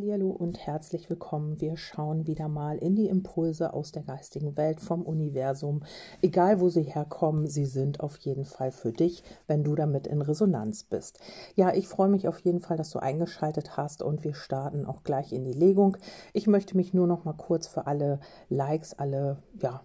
Hallo und herzlich willkommen. Wir schauen wieder mal in die Impulse aus der geistigen Welt vom Universum. Egal wo sie herkommen, sie sind auf jeden Fall für dich, wenn du damit in Resonanz bist. Ja, ich freue mich auf jeden Fall, dass du eingeschaltet hast und wir starten auch gleich in die Legung. Ich möchte mich nur noch mal kurz für alle Likes, alle ja,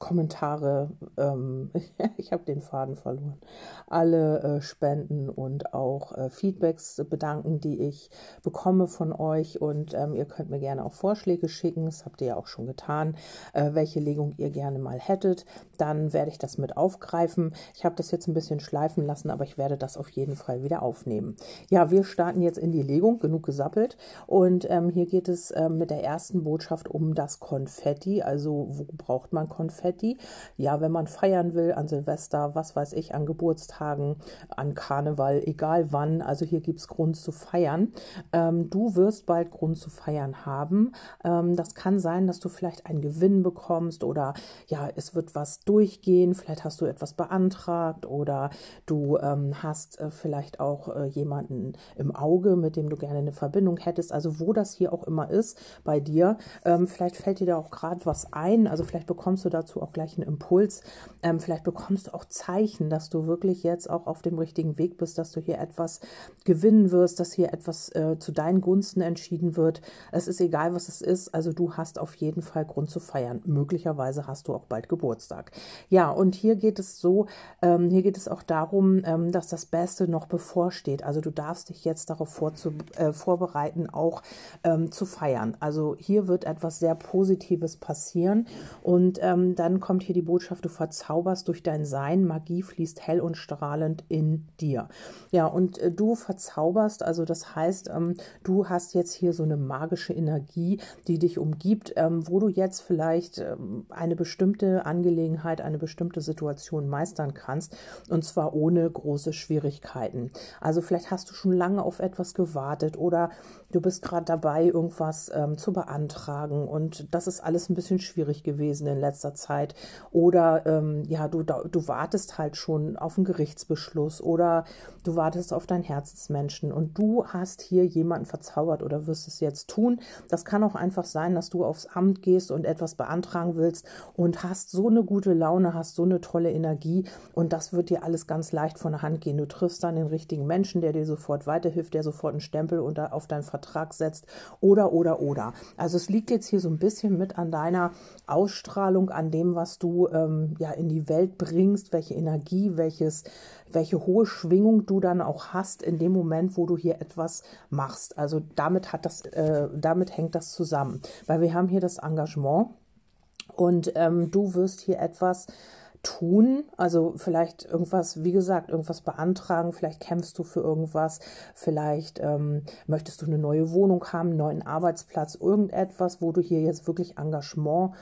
Kommentare, ähm, ich habe den Faden verloren, alle äh, Spenden und auch äh, Feedbacks bedanken, die ich bekomme von euch. Und ähm, ihr könnt mir gerne auch Vorschläge schicken, das habt ihr ja auch schon getan, äh, welche Legung ihr gerne mal hättet. Dann werde ich das mit aufgreifen. Ich habe das jetzt ein bisschen schleifen lassen, aber ich werde das auf jeden Fall wieder aufnehmen. Ja, wir starten jetzt in die Legung, genug gesappelt. Und ähm, hier geht es ähm, mit der ersten Botschaft um das Konfetti. Also wo braucht man Konfetti? Konfetti. Ja, wenn man feiern will an Silvester, was weiß ich, an Geburtstagen, an Karneval, egal wann. Also hier gibt es Grund zu feiern. Ähm, du wirst bald Grund zu feiern haben. Ähm, das kann sein, dass du vielleicht einen Gewinn bekommst oder ja, es wird was durchgehen. Vielleicht hast du etwas beantragt oder du ähm, hast äh, vielleicht auch äh, jemanden im Auge, mit dem du gerne eine Verbindung hättest. Also wo das hier auch immer ist bei dir. Ähm, vielleicht fällt dir da auch gerade was ein. Also vielleicht bekommst du dazu auch gleich einen Impuls. Ähm, vielleicht bekommst du auch Zeichen, dass du wirklich jetzt auch auf dem richtigen Weg bist, dass du hier etwas gewinnen wirst, dass hier etwas äh, zu deinen Gunsten entschieden wird. Es ist egal, was es ist. Also du hast auf jeden Fall Grund zu feiern. Möglicherweise hast du auch bald Geburtstag. Ja, und hier geht es so, ähm, hier geht es auch darum, ähm, dass das Beste noch bevorsteht. Also du darfst dich jetzt darauf vorzu, äh, vorbereiten, auch ähm, zu feiern. Also hier wird etwas sehr Positives passieren und ähm, dann dann kommt hier die Botschaft, du verzauberst durch dein Sein, Magie fließt hell und strahlend in dir. Ja, und äh, du verzauberst, also das heißt, ähm, du hast jetzt hier so eine magische Energie, die dich umgibt, ähm, wo du jetzt vielleicht ähm, eine bestimmte Angelegenheit, eine bestimmte Situation meistern kannst und zwar ohne große Schwierigkeiten. Also vielleicht hast du schon lange auf etwas gewartet oder du bist gerade dabei, irgendwas ähm, zu beantragen und das ist alles ein bisschen schwierig gewesen in letzter Zeit. Oder ähm, ja, du, du wartest halt schon auf einen Gerichtsbeschluss oder du wartest auf deinen Herzensmenschen und du hast hier jemanden verzaubert oder wirst es jetzt tun. Das kann auch einfach sein, dass du aufs Amt gehst und etwas beantragen willst und hast so eine gute Laune, hast so eine tolle Energie und das wird dir alles ganz leicht von der Hand gehen. Du triffst dann den richtigen Menschen, der dir sofort weiterhilft, der sofort einen Stempel unter, auf deinen Vertrag setzt oder, oder, oder. Also es liegt jetzt hier so ein bisschen mit an deiner Ausstrahlung, an dem, was du ähm, ja in die Welt bringst, welche Energie, welches, welche hohe Schwingung du dann auch hast in dem Moment, wo du hier etwas machst. Also damit hat das, äh, damit hängt das zusammen, weil wir haben hier das Engagement und ähm, du wirst hier etwas tun. Also vielleicht irgendwas, wie gesagt, irgendwas beantragen, vielleicht kämpfst du für irgendwas, vielleicht ähm, möchtest du eine neue Wohnung haben, einen neuen Arbeitsplatz, irgendetwas, wo du hier jetzt wirklich Engagement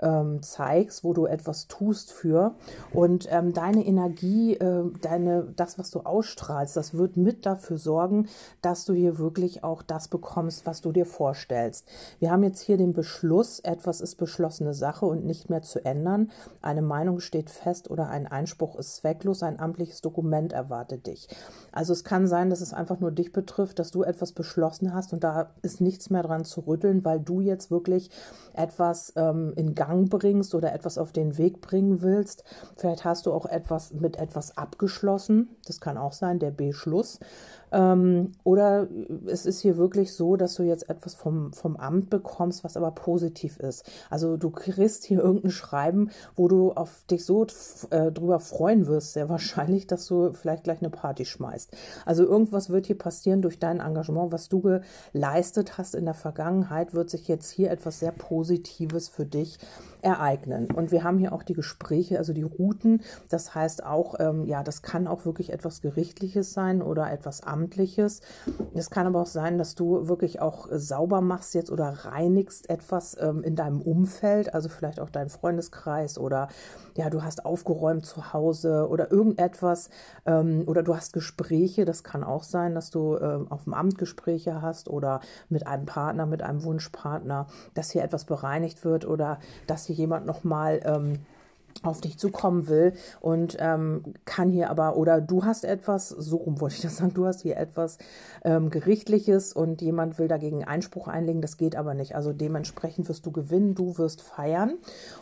ähm, zeigst, wo du etwas tust für. Und ähm, deine Energie, äh, deine, das, was du ausstrahlst, das wird mit dafür sorgen, dass du hier wirklich auch das bekommst, was du dir vorstellst. Wir haben jetzt hier den Beschluss, etwas ist beschlossene Sache und nicht mehr zu ändern. Eine Meinung steht fest oder ein Einspruch ist zwecklos, ein amtliches Dokument erwartet dich. Also es kann sein, dass es einfach nur dich betrifft, dass du etwas beschlossen hast und da ist nichts mehr dran zu rütteln, weil du jetzt wirklich etwas ähm, in Gang Gang bringst oder etwas auf den Weg bringen willst. Vielleicht hast du auch etwas mit etwas abgeschlossen. Das kann auch sein, der Beschluss. Ähm, oder es ist hier wirklich so, dass du jetzt etwas vom, vom Amt bekommst, was aber positiv ist. Also du kriegst hier irgendein Schreiben, wo du auf dich so äh, drüber freuen wirst, sehr wahrscheinlich, dass du vielleicht gleich eine Party schmeißt. Also irgendwas wird hier passieren durch dein Engagement, was du geleistet hast in der Vergangenheit, wird sich jetzt hier etwas sehr Positives für dich ereignen. Und wir haben hier auch die Gespräche, also die Routen. Das heißt auch, ähm, ja, das kann auch wirklich etwas Gerichtliches sein oder etwas Amtliches. Es kann aber auch sein, dass du wirklich auch sauber machst jetzt oder reinigst etwas ähm, in deinem Umfeld, also vielleicht auch deinen Freundeskreis oder ja, du hast aufgeräumt zu Hause oder irgendetwas ähm, oder du hast Gespräche. Das kann auch sein, dass du äh, auf dem Amt Gespräche hast oder mit einem Partner, mit einem Wunschpartner, dass hier etwas bereinigt wird oder dass hier jemand nochmal ähm, auf dich zukommen will und ähm, kann hier aber, oder du hast etwas, so rum wollte ich das sagen, du hast hier etwas ähm, Gerichtliches und jemand will dagegen Einspruch einlegen, das geht aber nicht. Also dementsprechend wirst du gewinnen, du wirst feiern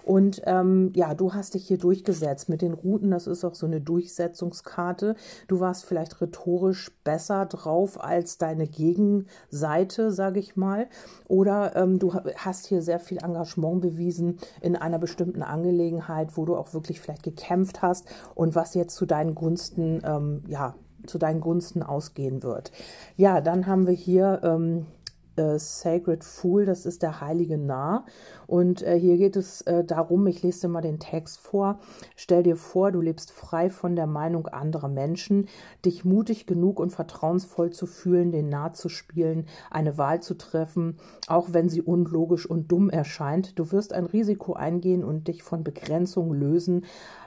und ähm, ja, du hast dich hier durchgesetzt mit den Routen, das ist auch so eine Durchsetzungskarte. Du warst vielleicht rhetorisch besser drauf als deine Gegenseite, sage ich mal, oder ähm, du hast hier sehr viel Engagement bewiesen in einer bestimmten Angelegenheit, wo du auch wirklich vielleicht gekämpft hast und was jetzt zu deinen Gunsten, ähm, ja, zu deinen Gunsten ausgehen wird. Ja, dann haben wir hier ähm, äh, Sacred Fool, das ist der heilige Narr. Und äh, hier geht es äh, darum, ich lese dir mal den Text vor. Stell dir vor, du lebst frei von der Meinung anderer Menschen, dich mutig genug und vertrauensvoll zu fühlen, den Narr zu spielen, eine Wahl zu treffen, auch wenn sie unlogisch und dumm erscheint. Du wirst ein Risiko eingehen und dich von Begrenzungen lösen,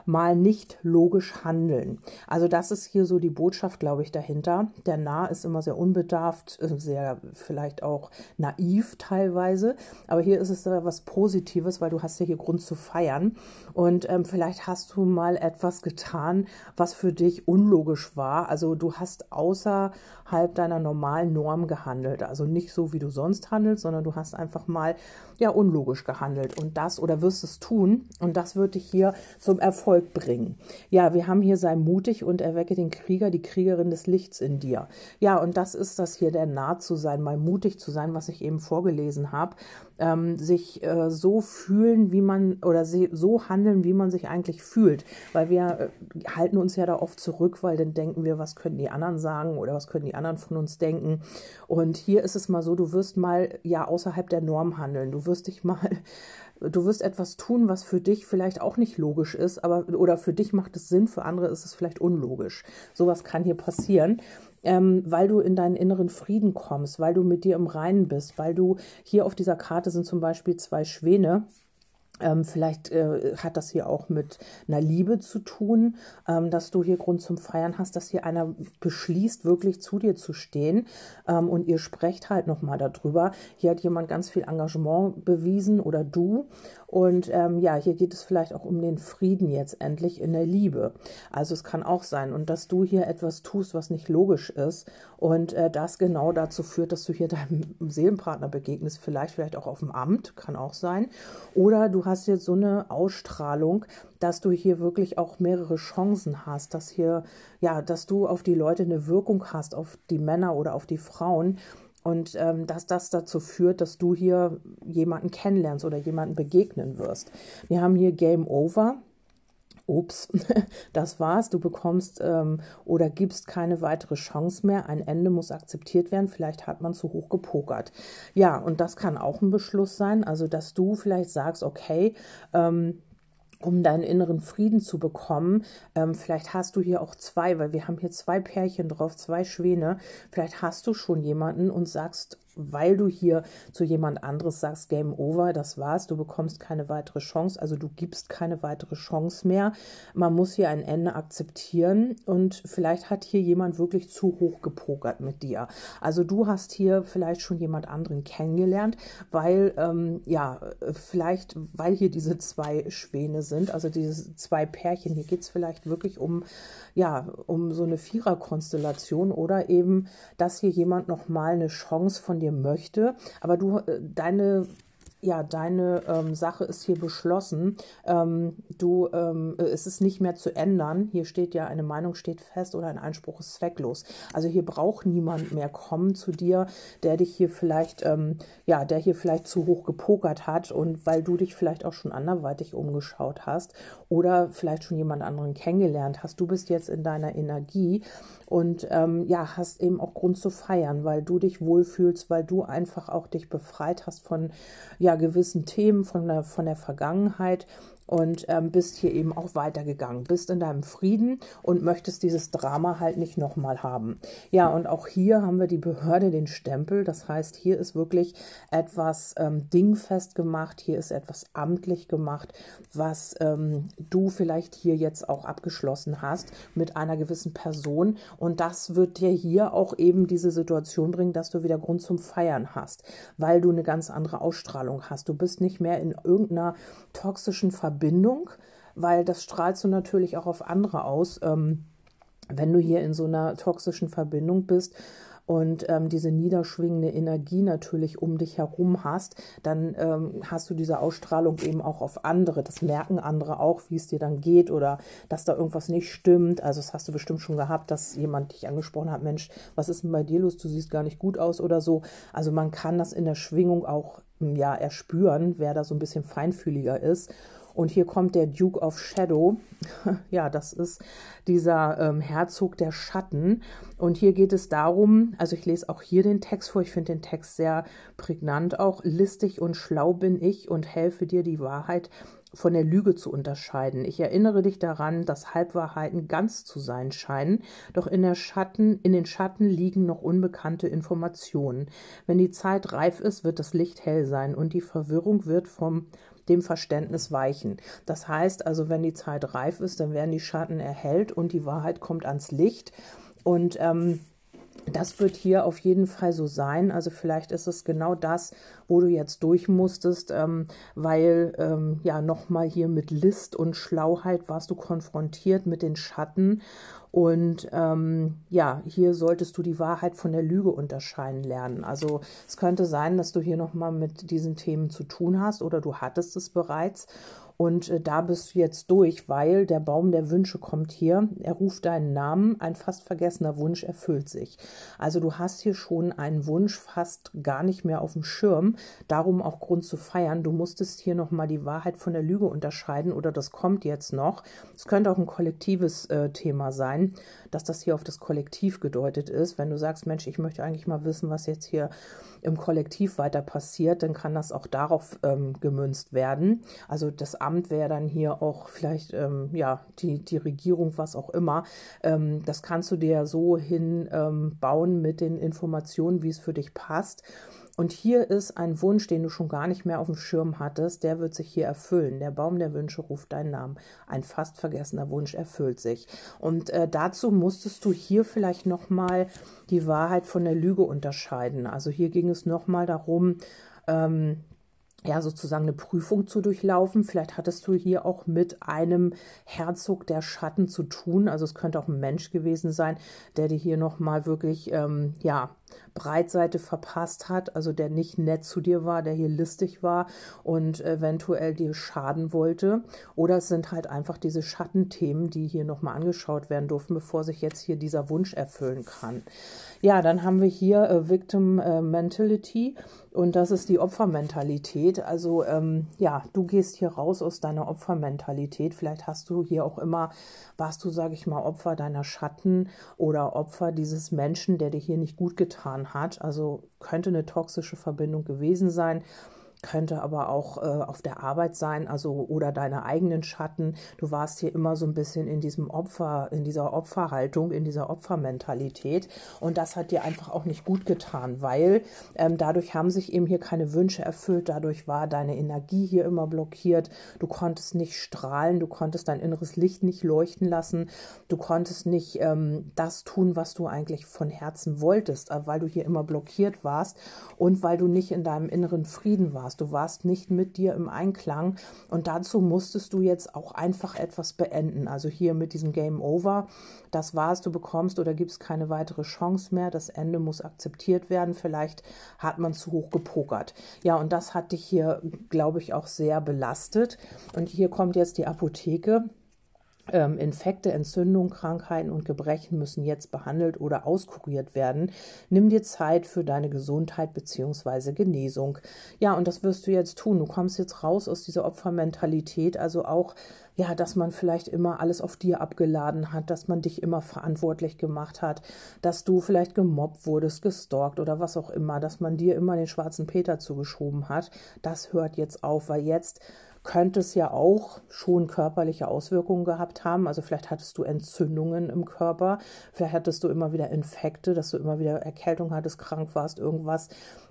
mal nicht logisch handeln. Also das ist hier so die Botschaft, glaube ich, dahinter. Der Narr ist immer sehr unbedarft, äh, sehr vielleicht auch naiv teilweise, aber hier ist es was Positives, weil du hast ja hier Grund zu feiern und ähm, vielleicht hast du mal etwas getan, was für dich unlogisch war. Also du hast außerhalb deiner normalen Norm gehandelt, also nicht so, wie du sonst handelst, sondern du hast einfach mal ja unlogisch gehandelt und das oder wirst es tun und das wird dich hier zum Erfolg bringen. Ja, wir haben hier sei mutig und erwecke den Krieger, die Kriegerin des Lichts in dir. Ja, und das ist das hier, der nah zu sein, mal mutig zu sein, was ich eben vorgelesen habe ähm, sich äh, so fühlen, wie man oder so handeln, wie man sich eigentlich fühlt. Weil wir äh, halten uns ja da oft zurück, weil dann denken wir, was können die anderen sagen oder was können die anderen von uns denken. Und hier ist es mal so, du wirst mal ja außerhalb der Norm handeln. Du wirst dich mal du wirst etwas tun, was für dich vielleicht auch nicht logisch ist, aber oder für dich macht es Sinn, für andere ist es vielleicht unlogisch. Sowas kann hier passieren ähm, weil du in deinen inneren Frieden kommst, weil du mit dir im Reinen bist, weil du hier auf dieser Karte sind zum Beispiel zwei Schwäne. Ähm, vielleicht äh, hat das hier auch mit einer Liebe zu tun, ähm, dass du hier Grund zum Feiern hast, dass hier einer beschließt, wirklich zu dir zu stehen ähm, und ihr sprecht halt nochmal darüber. Hier hat jemand ganz viel Engagement bewiesen oder du und ähm, ja, hier geht es vielleicht auch um den Frieden jetzt endlich in der Liebe. Also es kann auch sein und dass du hier etwas tust, was nicht logisch ist und äh, das genau dazu führt, dass du hier deinem Seelenpartner begegnest, vielleicht vielleicht auch auf dem Amt, kann auch sein. Oder du hast jetzt so eine Ausstrahlung, dass du hier wirklich auch mehrere Chancen hast, dass hier ja, dass du auf die Leute eine Wirkung hast, auf die Männer oder auf die Frauen und ähm, dass das dazu führt, dass du hier jemanden kennenlernst oder jemanden begegnen wirst. Wir haben hier Game Over. Ups, das war's. Du bekommst ähm, oder gibst keine weitere Chance mehr. Ein Ende muss akzeptiert werden. Vielleicht hat man zu hoch gepokert. Ja, und das kann auch ein Beschluss sein. Also, dass du vielleicht sagst, okay, ähm, um deinen inneren Frieden zu bekommen. Ähm, vielleicht hast du hier auch zwei, weil wir haben hier zwei Pärchen drauf, zwei Schwäne. Vielleicht hast du schon jemanden und sagst, weil du hier zu jemand anderes sagst, Game Over, das war's, du bekommst keine weitere Chance, also du gibst keine weitere Chance mehr. Man muss hier ein Ende akzeptieren und vielleicht hat hier jemand wirklich zu hoch gepokert mit dir. Also du hast hier vielleicht schon jemand anderen kennengelernt, weil, ähm, ja, vielleicht, weil hier diese zwei Schwäne sind, also diese zwei Pärchen, hier geht es vielleicht wirklich um, ja, um so eine Viererkonstellation oder eben, dass hier jemand nochmal eine Chance von dir dir möchte, aber du äh, deine ja, deine ähm, Sache ist hier beschlossen. Ähm, du, ähm, äh, es ist nicht mehr zu ändern. Hier steht ja, eine Meinung steht fest oder ein Einspruch ist zwecklos. Also hier braucht niemand mehr kommen zu dir, der dich hier vielleicht, ähm, ja, der hier vielleicht zu hoch gepokert hat und weil du dich vielleicht auch schon anderweitig umgeschaut hast oder vielleicht schon jemand anderen kennengelernt hast. Du bist jetzt in deiner Energie und ähm, ja, hast eben auch Grund zu feiern, weil du dich wohlfühlst, weil du einfach auch dich befreit hast von ja, gewissen Themen, von der, von der Vergangenheit und ähm, bist hier eben auch weitergegangen, bist in deinem Frieden und möchtest dieses Drama halt nicht nochmal haben. Ja, und auch hier haben wir die Behörde den Stempel, das heißt, hier ist wirklich etwas ähm, dingfest gemacht, hier ist etwas amtlich gemacht, was ähm, du vielleicht hier jetzt auch abgeschlossen hast mit einer gewissen Person und das wird dir hier auch eben diese Situation bringen, dass du wieder Grund zum Feiern hast, weil du eine ganz andere Ausstrahlung hast. Du bist nicht mehr in irgendeiner toxischen Verbindung, Verbindung, weil das strahlst du natürlich auch auf andere aus. Ähm, wenn du hier in so einer toxischen Verbindung bist und ähm, diese niederschwingende Energie natürlich um dich herum hast, dann ähm, hast du diese Ausstrahlung eben auch auf andere. Das merken andere auch, wie es dir dann geht oder dass da irgendwas nicht stimmt. Also das hast du bestimmt schon gehabt, dass jemand dich angesprochen hat, Mensch, was ist denn bei dir los? Du siehst gar nicht gut aus oder so. Also man kann das in der Schwingung auch ja erspüren, wer da so ein bisschen feinfühliger ist. Und hier kommt der Duke of Shadow. ja, das ist dieser ähm, Herzog der Schatten. Und hier geht es darum, also ich lese auch hier den Text vor, ich finde den Text sehr prägnant auch. Listig und schlau bin ich und helfe dir die Wahrheit von der Lüge zu unterscheiden. Ich erinnere dich daran, dass Halbwahrheiten ganz zu sein scheinen, doch in der Schatten, in den Schatten liegen noch unbekannte Informationen. Wenn die Zeit reif ist, wird das Licht hell sein und die Verwirrung wird vom dem Verständnis weichen. Das heißt also, wenn die Zeit reif ist, dann werden die Schatten erhellt und die Wahrheit kommt ans Licht. Und ähm, das wird hier auf jeden Fall so sein. Also vielleicht ist es genau das, wo du jetzt durch musstest, ähm, weil ähm, ja nochmal hier mit List und Schlauheit warst du konfrontiert mit den Schatten. Und ähm, ja, hier solltest du die Wahrheit von der Lüge unterscheiden lernen. Also es könnte sein, dass du hier nochmal mit diesen Themen zu tun hast oder du hattest es bereits. Und äh, da bist du jetzt durch, weil der Baum der Wünsche kommt hier. Er ruft deinen Namen. Ein fast vergessener Wunsch erfüllt sich. Also du hast hier schon einen Wunsch fast gar nicht mehr auf dem Schirm. Darum auch Grund zu feiern. Du musstest hier nochmal die Wahrheit von der Lüge unterscheiden oder das kommt jetzt noch. Es könnte auch ein kollektives äh, Thema sein, dass das hier auf das Kollektiv gedeutet ist. Wenn du sagst, Mensch, ich möchte eigentlich mal wissen, was jetzt hier im Kollektiv weiter passiert, dann kann das auch darauf ähm, gemünzt werden. Also das Amt wäre dann hier auch vielleicht, ähm, ja, die, die Regierung, was auch immer. Ähm, das kannst du dir so hinbauen ähm, mit den Informationen, wie es für dich passt. Und hier ist ein Wunsch, den du schon gar nicht mehr auf dem Schirm hattest, der wird sich hier erfüllen. Der Baum der Wünsche ruft deinen Namen. Ein fast vergessener Wunsch erfüllt sich. Und äh, dazu musstest du hier vielleicht nochmal die Wahrheit von der Lüge unterscheiden. Also hier ging es nochmal darum, ähm, ja, sozusagen eine Prüfung zu durchlaufen. Vielleicht hattest du hier auch mit einem Herzog der Schatten zu tun. Also es könnte auch ein Mensch gewesen sein, der dir hier nochmal wirklich, ähm, ja, Breitseite verpasst hat, also der nicht nett zu dir war, der hier listig war und eventuell dir schaden wollte. Oder es sind halt einfach diese Schattenthemen, die hier nochmal angeschaut werden durften, bevor sich jetzt hier dieser Wunsch erfüllen kann. Ja, dann haben wir hier äh, Victim äh, Mentality und das ist die Opfermentalität. Also ähm, ja, du gehst hier raus aus deiner Opfermentalität. Vielleicht hast du hier auch immer, warst du, sage ich mal, Opfer deiner Schatten oder Opfer dieses Menschen, der dir hier nicht gut getan hat. Also könnte eine toxische Verbindung gewesen sein könnte aber auch äh, auf der Arbeit sein, also oder deine eigenen Schatten. Du warst hier immer so ein bisschen in diesem Opfer, in dieser Opferhaltung, in dieser Opfermentalität. Und das hat dir einfach auch nicht gut getan, weil ähm, dadurch haben sich eben hier keine Wünsche erfüllt, dadurch war deine Energie hier immer blockiert, du konntest nicht strahlen, du konntest dein inneres Licht nicht leuchten lassen, du konntest nicht ähm, das tun, was du eigentlich von Herzen wolltest, äh, weil du hier immer blockiert warst und weil du nicht in deinem inneren Frieden warst warst. Du warst nicht mit dir im Einklang und dazu musstest du jetzt auch einfach etwas beenden. Also hier mit diesem Game Over, das war's, du bekommst oder gibst keine weitere Chance mehr. Das Ende muss akzeptiert werden. Vielleicht hat man zu hoch gepokert. Ja, und das hat dich hier, glaube ich, auch sehr belastet. Und hier kommt jetzt die Apotheke. Ähm, Infekte, Entzündungen, Krankheiten und Gebrechen müssen jetzt behandelt oder auskuriert werden. Nimm dir Zeit für deine Gesundheit bzw. Genesung. Ja, und das wirst du jetzt tun. Du kommst jetzt raus aus dieser Opfermentalität, also auch ja, dass man vielleicht immer alles auf dir abgeladen hat, dass man dich immer verantwortlich gemacht hat, dass du vielleicht gemobbt wurdest, gestalkt oder was auch immer, dass man dir immer den schwarzen Peter zugeschoben hat. Das hört jetzt auf, weil jetzt könnte es ja auch schon körperliche Auswirkungen gehabt haben. Also vielleicht hattest du Entzündungen im Körper, vielleicht hattest du immer wieder Infekte, dass du immer wieder Erkältung hattest, krank warst, irgendwas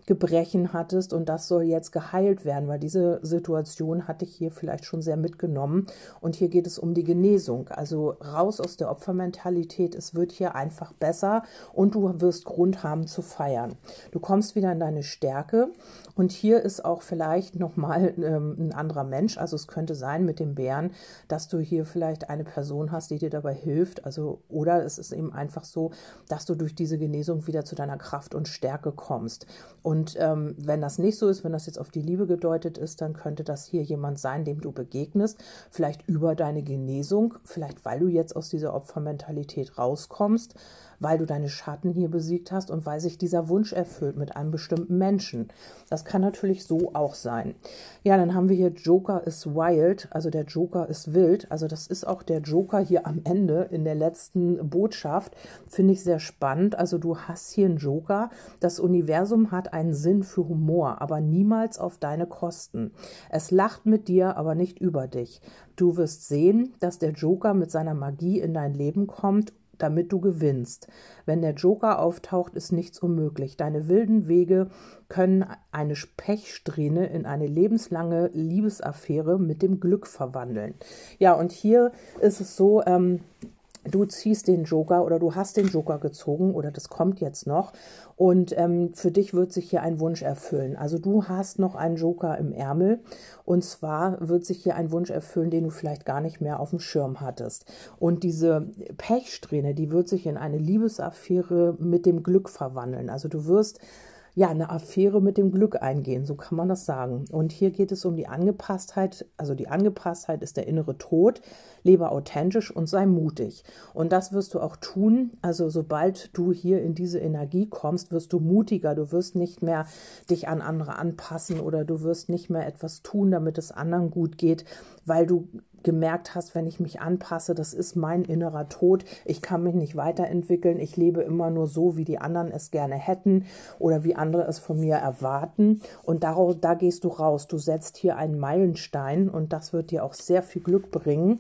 Gebrechen hattest und das soll jetzt geheilt werden, weil diese Situation hatte ich hier vielleicht schon sehr mitgenommen. Und hier geht es um die Genesung. Also raus aus der Opfermentalität. Es wird hier einfach besser und du wirst Grund haben zu feiern. Du kommst wieder in deine Stärke und hier ist auch vielleicht nochmal ähm, ein anderer Mensch. Also es könnte sein mit dem Bären, dass du hier vielleicht eine Person hast, die dir dabei hilft. Also oder es ist eben einfach so, dass du durch diese Genesung wieder zu deiner Kraft und Stärke kommst. Und ähm, wenn das nicht so ist, wenn das jetzt auf die Liebe gedeutet ist, dann könnte das hier jemand sein, dem du begegnest, vielleicht über deine Genesung, vielleicht weil du jetzt aus dieser Opfermentalität rauskommst weil du deine Schatten hier besiegt hast und weil sich dieser Wunsch erfüllt mit einem bestimmten Menschen. Das kann natürlich so auch sein. Ja, dann haben wir hier Joker is wild, also der Joker ist wild. Also das ist auch der Joker hier am Ende in der letzten Botschaft. Finde ich sehr spannend. Also du hast hier einen Joker. Das Universum hat einen Sinn für Humor, aber niemals auf deine Kosten. Es lacht mit dir, aber nicht über dich. Du wirst sehen, dass der Joker mit seiner Magie in dein Leben kommt damit du gewinnst. Wenn der Joker auftaucht, ist nichts unmöglich. Deine wilden Wege können eine Pechsträhne in eine lebenslange Liebesaffäre mit dem Glück verwandeln. Ja, und hier ist es so, ähm, du ziehst den Joker oder du hast den Joker gezogen oder das kommt jetzt noch und ähm, für dich wird sich hier ein Wunsch erfüllen. Also du hast noch einen Joker im Ärmel und zwar wird sich hier ein Wunsch erfüllen, den du vielleicht gar nicht mehr auf dem Schirm hattest. Und diese Pechsträhne, die wird sich in eine Liebesaffäre mit dem Glück verwandeln. Also du wirst ja, eine Affäre mit dem Glück eingehen, so kann man das sagen. Und hier geht es um die Angepasstheit. Also die Angepasstheit ist der innere Tod. Lebe authentisch und sei mutig. Und das wirst du auch tun. Also sobald du hier in diese Energie kommst, wirst du mutiger. Du wirst nicht mehr dich an andere anpassen oder du wirst nicht mehr etwas tun, damit es anderen gut geht, weil du gemerkt hast, wenn ich mich anpasse, das ist mein innerer Tod, ich kann mich nicht weiterentwickeln, ich lebe immer nur so, wie die anderen es gerne hätten oder wie andere es von mir erwarten. Und daraus, da gehst du raus. Du setzt hier einen Meilenstein und das wird dir auch sehr viel Glück bringen.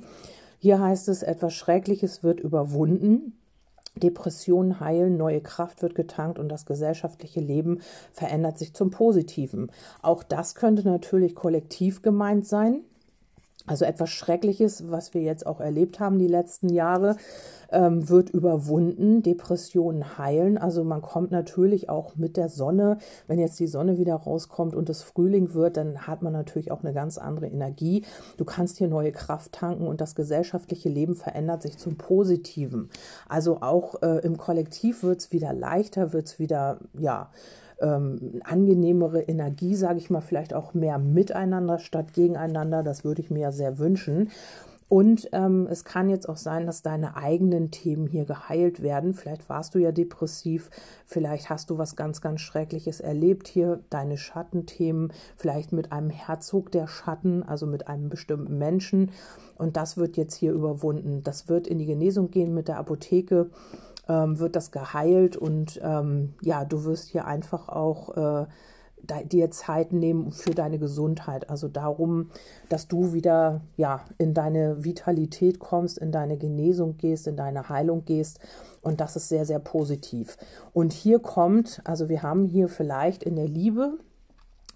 Hier heißt es, etwas Schreckliches wird überwunden. Depressionen heilen, neue Kraft wird getankt und das gesellschaftliche Leben verändert sich zum Positiven. Auch das könnte natürlich kollektiv gemeint sein. Also etwas Schreckliches, was wir jetzt auch erlebt haben die letzten Jahre, ähm, wird überwunden. Depressionen heilen. Also man kommt natürlich auch mit der Sonne. Wenn jetzt die Sonne wieder rauskommt und es Frühling wird, dann hat man natürlich auch eine ganz andere Energie. Du kannst hier neue Kraft tanken und das gesellschaftliche Leben verändert sich zum Positiven. Also auch äh, im Kollektiv wird es wieder leichter, wird es wieder, ja, ähm, angenehmere Energie, sage ich mal, vielleicht auch mehr miteinander statt gegeneinander. Das würde ich mir ja sehr wünschen. Und ähm, es kann jetzt auch sein, dass deine eigenen Themen hier geheilt werden. Vielleicht warst du ja depressiv, vielleicht hast du was ganz, ganz Schreckliches erlebt hier, deine Schattenthemen, vielleicht mit einem Herzog der Schatten, also mit einem bestimmten Menschen. Und das wird jetzt hier überwunden. Das wird in die Genesung gehen mit der Apotheke ähm, wird das geheilt und ähm, ja, du wirst hier einfach auch äh, dir Zeit nehmen für deine Gesundheit. Also darum, dass du wieder ja in deine Vitalität kommst, in deine Genesung gehst, in deine Heilung gehst. Und das ist sehr, sehr positiv. Und hier kommt, also wir haben hier vielleicht in der Liebe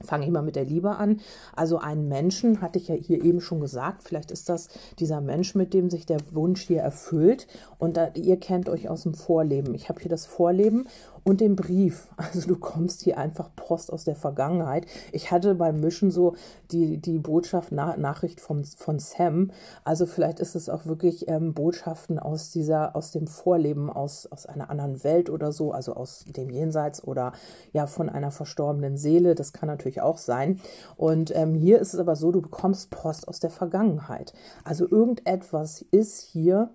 Fange ich mal mit der Liebe an. Also einen Menschen, hatte ich ja hier eben schon gesagt, vielleicht ist das dieser Mensch, mit dem sich der Wunsch hier erfüllt. Und da, ihr kennt euch aus dem Vorleben. Ich habe hier das Vorleben und den Brief. Also du kommst hier einfach Post aus der Vergangenheit. Ich hatte beim Mischen so die, die Botschaft, Na Nachricht vom, von Sam. Also vielleicht ist es auch wirklich ähm, Botschaften aus dieser, aus dem Vorleben, aus, aus einer anderen Welt oder so, also aus dem Jenseits oder ja von einer verstorbenen Seele. Das kann natürlich auch sein. Und ähm, hier ist es aber so, du bekommst Post aus der Vergangenheit. Also irgendetwas ist hier,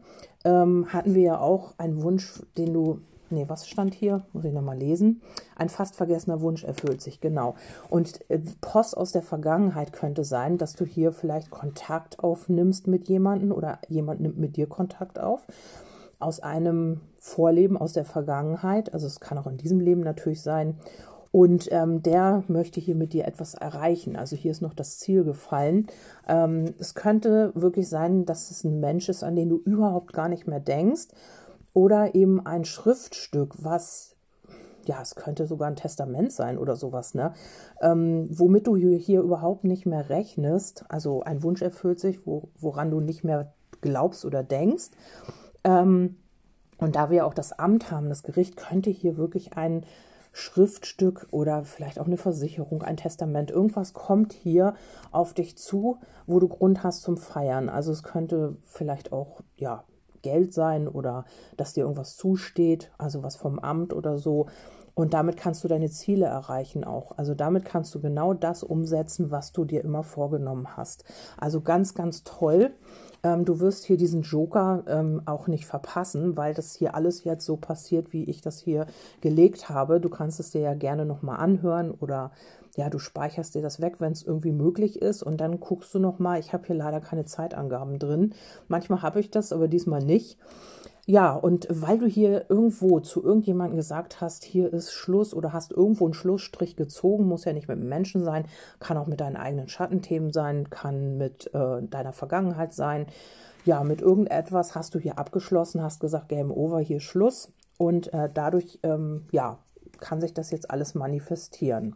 ähm, hatten wir ja auch einen Wunsch, den du Nee, was stand hier? Muss ich nochmal lesen. Ein fast vergessener Wunsch erfüllt sich, genau. Und äh, Post aus der Vergangenheit könnte sein, dass du hier vielleicht Kontakt aufnimmst mit jemandem oder jemand nimmt mit dir Kontakt auf. Aus einem Vorleben aus der Vergangenheit. Also es kann auch in diesem Leben natürlich sein. Und ähm, der möchte hier mit dir etwas erreichen. Also hier ist noch das Ziel gefallen. Ähm, es könnte wirklich sein, dass es ein Mensch ist, an den du überhaupt gar nicht mehr denkst oder eben ein Schriftstück, was ja, es könnte sogar ein Testament sein oder sowas, ne? Ähm, womit du hier überhaupt nicht mehr rechnest. Also ein Wunsch erfüllt sich, wo, woran du nicht mehr glaubst oder denkst. Ähm, und da wir auch das Amt haben, das Gericht könnte hier wirklich ein Schriftstück oder vielleicht auch eine Versicherung, ein Testament, irgendwas kommt hier auf dich zu, wo du Grund hast zum Feiern. Also es könnte vielleicht auch, ja, Geld sein oder dass dir irgendwas zusteht, also was vom Amt oder so. Und damit kannst du deine Ziele erreichen auch. Also damit kannst du genau das umsetzen, was du dir immer vorgenommen hast. Also ganz, ganz toll. Ähm, du wirst hier diesen Joker ähm, auch nicht verpassen, weil das hier alles jetzt so passiert, wie ich das hier gelegt habe. Du kannst es dir ja gerne nochmal anhören oder ja, du speicherst dir das weg, wenn es irgendwie möglich ist und dann guckst du nochmal. Ich habe hier leider keine Zeitangaben drin. Manchmal habe ich das, aber diesmal nicht. Ja, und weil du hier irgendwo zu irgendjemandem gesagt hast, hier ist Schluss oder hast irgendwo einen Schlussstrich gezogen, muss ja nicht mit Menschen sein, kann auch mit deinen eigenen Schattenthemen sein, kann mit äh, deiner Vergangenheit sein. Ja, mit irgendetwas hast du hier abgeschlossen, hast gesagt, Game Over, hier Schluss. Und äh, dadurch, ähm, ja, kann sich das jetzt alles manifestieren.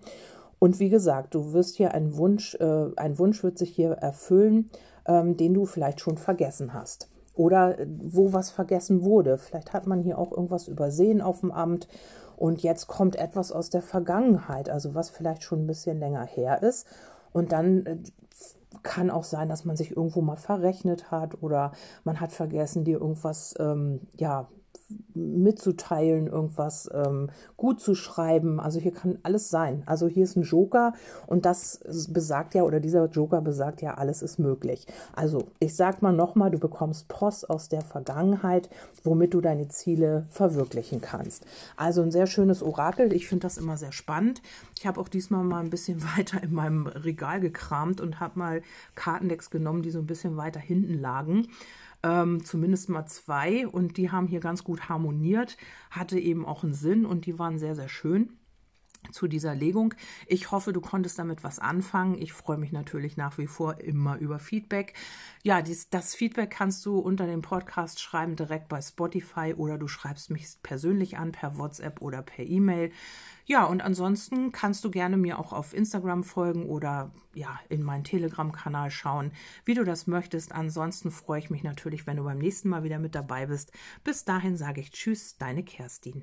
Und wie gesagt, du wirst hier einen Wunsch, äh, ein Wunsch wird sich hier erfüllen, ähm, den du vielleicht schon vergessen hast oder wo was vergessen wurde. Vielleicht hat man hier auch irgendwas übersehen auf dem Amt und jetzt kommt etwas aus der Vergangenheit, also was vielleicht schon ein bisschen länger her ist. Und dann äh, kann auch sein, dass man sich irgendwo mal verrechnet hat oder man hat vergessen, dir irgendwas ähm, ja, mitzuteilen, irgendwas ähm, gut zu schreiben. Also hier kann alles sein. Also hier ist ein Joker und das besagt ja, oder dieser Joker besagt ja, alles ist möglich. Also ich sag mal nochmal, du bekommst Post aus der Vergangenheit, womit du deine Ziele verwirklichen kannst. Also ein sehr schönes Orakel. Ich finde das immer sehr spannend. Ich habe auch diesmal mal ein bisschen weiter in meinem Regal gekramt und habe mal Kartendecks genommen, die so ein bisschen weiter hinten lagen ähm, zumindest mal zwei. Und die haben hier ganz gut harmoniert, hatte eben auch einen Sinn und die waren sehr, sehr schön zu dieser Legung. Ich hoffe, du konntest damit was anfangen. Ich freue mich natürlich nach wie vor immer über Feedback. Ja, dies, das Feedback kannst du unter dem Podcast schreiben, direkt bei Spotify oder du schreibst mich persönlich an per WhatsApp oder per E-Mail. Ja, und ansonsten kannst du gerne mir auch auf Instagram folgen oder ja, in meinen Telegram-Kanal schauen, wie du das möchtest. Ansonsten freue ich mich natürlich, wenn du beim nächsten Mal wieder mit dabei bist. Bis dahin sage ich Tschüss, deine Kerstin.